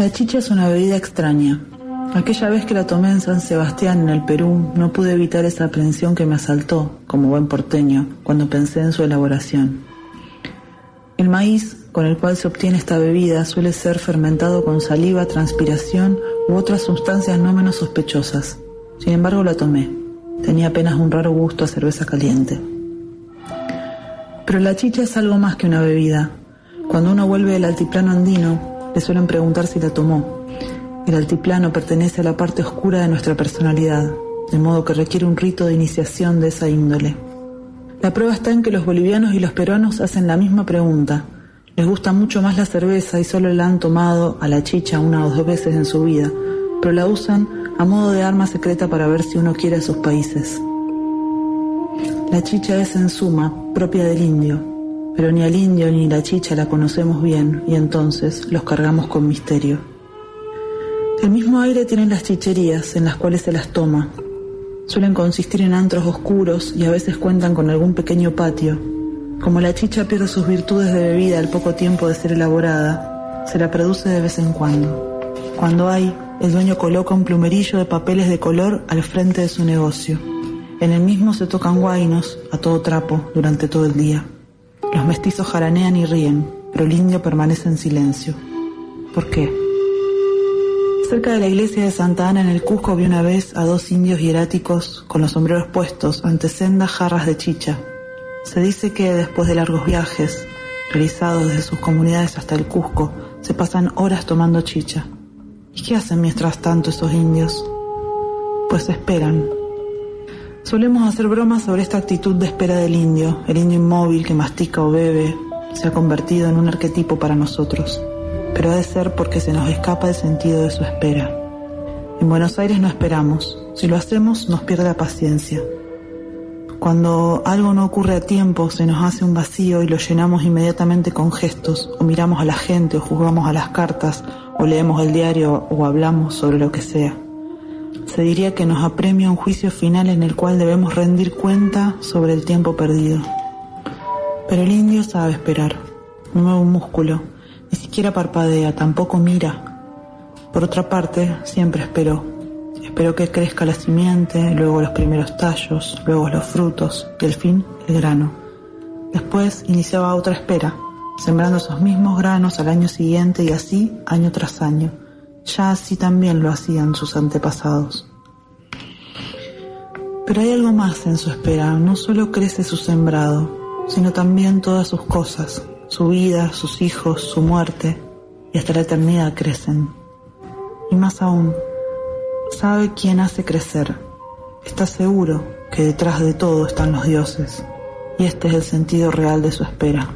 La chicha es una bebida extraña. Aquella vez que la tomé en San Sebastián, en el Perú, no pude evitar esa aprensión que me asaltó, como buen porteño, cuando pensé en su elaboración. El maíz con el cual se obtiene esta bebida suele ser fermentado con saliva, transpiración u otras sustancias no menos sospechosas. Sin embargo, la tomé. Tenía apenas un raro gusto a cerveza caliente. Pero la chicha es algo más que una bebida. Cuando uno vuelve del altiplano andino, le suelen preguntar si la tomó. El altiplano pertenece a la parte oscura de nuestra personalidad, de modo que requiere un rito de iniciación de esa índole. La prueba está en que los bolivianos y los peruanos hacen la misma pregunta. Les gusta mucho más la cerveza y solo la han tomado a la chicha una o dos veces en su vida, pero la usan a modo de arma secreta para ver si uno quiere a sus países. La chicha es en suma propia del indio, pero ni al indio ni la chicha la conocemos bien y entonces los cargamos con misterio. El mismo aire tienen las chicherías en las cuales se las toma, Suelen consistir en antros oscuros y a veces cuentan con algún pequeño patio. Como la chicha pierde sus virtudes de bebida al poco tiempo de ser elaborada, se la produce de vez en cuando. Cuando hay, el dueño coloca un plumerillo de papeles de color al frente de su negocio. En el mismo se tocan guainos a todo trapo durante todo el día. Los mestizos jaranean y ríen, pero el indio permanece en silencio. ¿Por qué? Cerca de la iglesia de Santa Ana en el Cusco vi una vez a dos indios hieráticos con los sombreros puestos ante sendas jarras de chicha. Se dice que después de largos viajes, realizados desde sus comunidades hasta el Cusco, se pasan horas tomando chicha. ¿Y qué hacen mientras tanto esos indios? Pues esperan. Solemos hacer bromas sobre esta actitud de espera del indio, el indio inmóvil que mastica o bebe, se ha convertido en un arquetipo para nosotros pero ha de ser porque se nos escapa el sentido de su espera. En Buenos Aires no esperamos, si lo hacemos nos pierde la paciencia. Cuando algo no ocurre a tiempo, se nos hace un vacío y lo llenamos inmediatamente con gestos, o miramos a la gente, o jugamos a las cartas, o leemos el diario, o hablamos sobre lo que sea. Se diría que nos apremia un juicio final en el cual debemos rendir cuenta sobre el tiempo perdido. Pero el indio sabe esperar, un nuevo músculo, ni siquiera parpadea, tampoco mira. Por otra parte, siempre esperó. Esperó que crezca la simiente, luego los primeros tallos, luego los frutos y al fin el grano. Después iniciaba otra espera, sembrando esos mismos granos al año siguiente y así año tras año. Ya así también lo hacían sus antepasados. Pero hay algo más en su espera, no solo crece su sembrado, sino también todas sus cosas, su vida, sus hijos, su muerte, y hasta la eternidad crecen. Y más aún, sabe quién hace crecer. Está seguro que detrás de todo están los dioses, y este es el sentido real de su espera.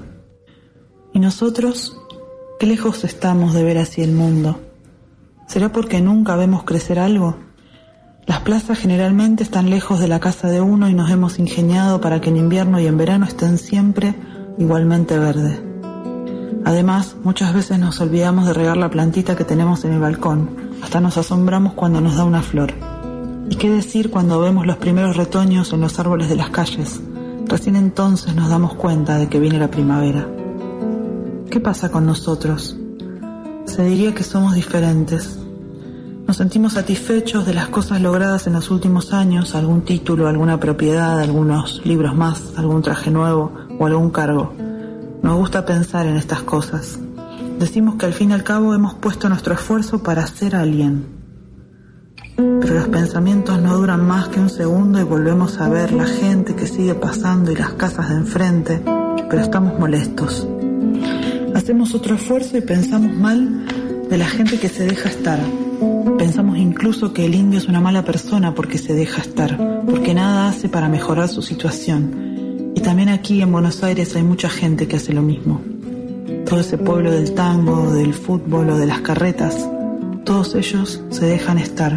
¿Y nosotros? ¿Qué lejos estamos de ver así el mundo? ¿Será porque nunca vemos crecer algo? Las plazas generalmente están lejos de la casa de uno y nos hemos ingeniado para que en invierno y en verano estén siempre igualmente verde. Además, muchas veces nos olvidamos de regar la plantita que tenemos en el balcón, hasta nos asombramos cuando nos da una flor. ¿Y qué decir cuando vemos los primeros retoños en los árboles de las calles? Recién entonces nos damos cuenta de que viene la primavera. ¿Qué pasa con nosotros? Se diría que somos diferentes. Nos sentimos satisfechos de las cosas logradas en los últimos años, algún título, alguna propiedad, algunos libros más, algún traje nuevo o algún cargo. Nos gusta pensar en estas cosas. Decimos que al fin y al cabo hemos puesto nuestro esfuerzo para ser alguien. Pero los pensamientos no duran más que un segundo y volvemos a ver la gente que sigue pasando y las casas de enfrente, pero estamos molestos. Hacemos otro esfuerzo y pensamos mal de la gente que se deja estar. Pensamos incluso que el indio es una mala persona porque se deja estar, porque nada hace para mejorar su situación y también aquí en Buenos Aires hay mucha gente que hace lo mismo. Todo ese pueblo del tango, del fútbol o de las carretas, todos ellos se dejan estar.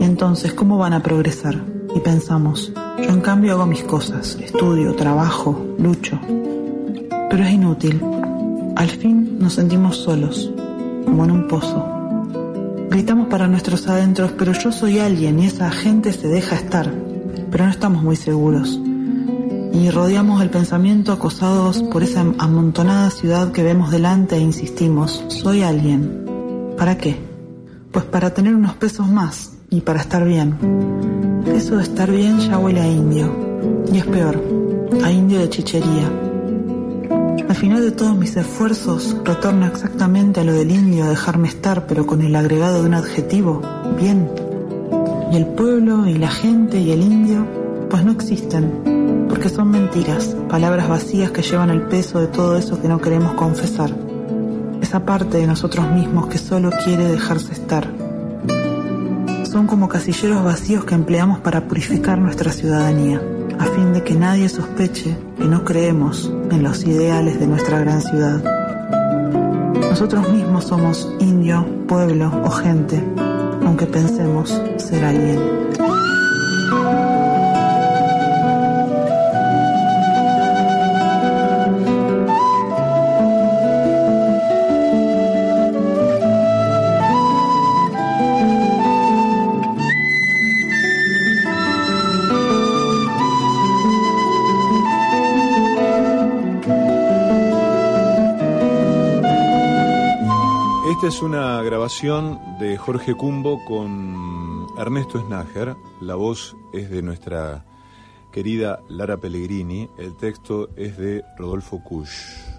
Y entonces, ¿cómo van a progresar? Y pensamos, yo en cambio hago mis cosas, estudio, trabajo, lucho. Pero es inútil. Al fin nos sentimos solos, como en un pozo. Gritamos para nuestros adentros, pero yo soy alguien y esa gente se deja estar. Pero no estamos muy seguros y rodeamos el pensamiento acosados por esa amontonada ciudad que vemos delante e insistimos, soy alguien. ¿Para qué? Pues para tener unos pesos más y para estar bien. Eso de estar bien ya huele a indio. Y es peor, a indio de chichería. Al final de todos mis esfuerzos, retorno exactamente a lo del indio, a dejarme estar, pero con el agregado de un adjetivo, bien. Y el pueblo y la gente y el indio, pues no existen, porque son mentiras, palabras vacías que llevan el peso de todo eso que no queremos confesar. Esa parte de nosotros mismos que solo quiere dejarse estar. Son como casilleros vacíos que empleamos para purificar nuestra ciudadanía a fin de que nadie sospeche que no creemos en los ideales de nuestra gran ciudad. Nosotros mismos somos indio, pueblo o gente, aunque pensemos ser alguien. Es una grabación de Jorge Cumbo con Ernesto Snager. La voz es de nuestra querida Lara Pellegrini. El texto es de Rodolfo Kusch.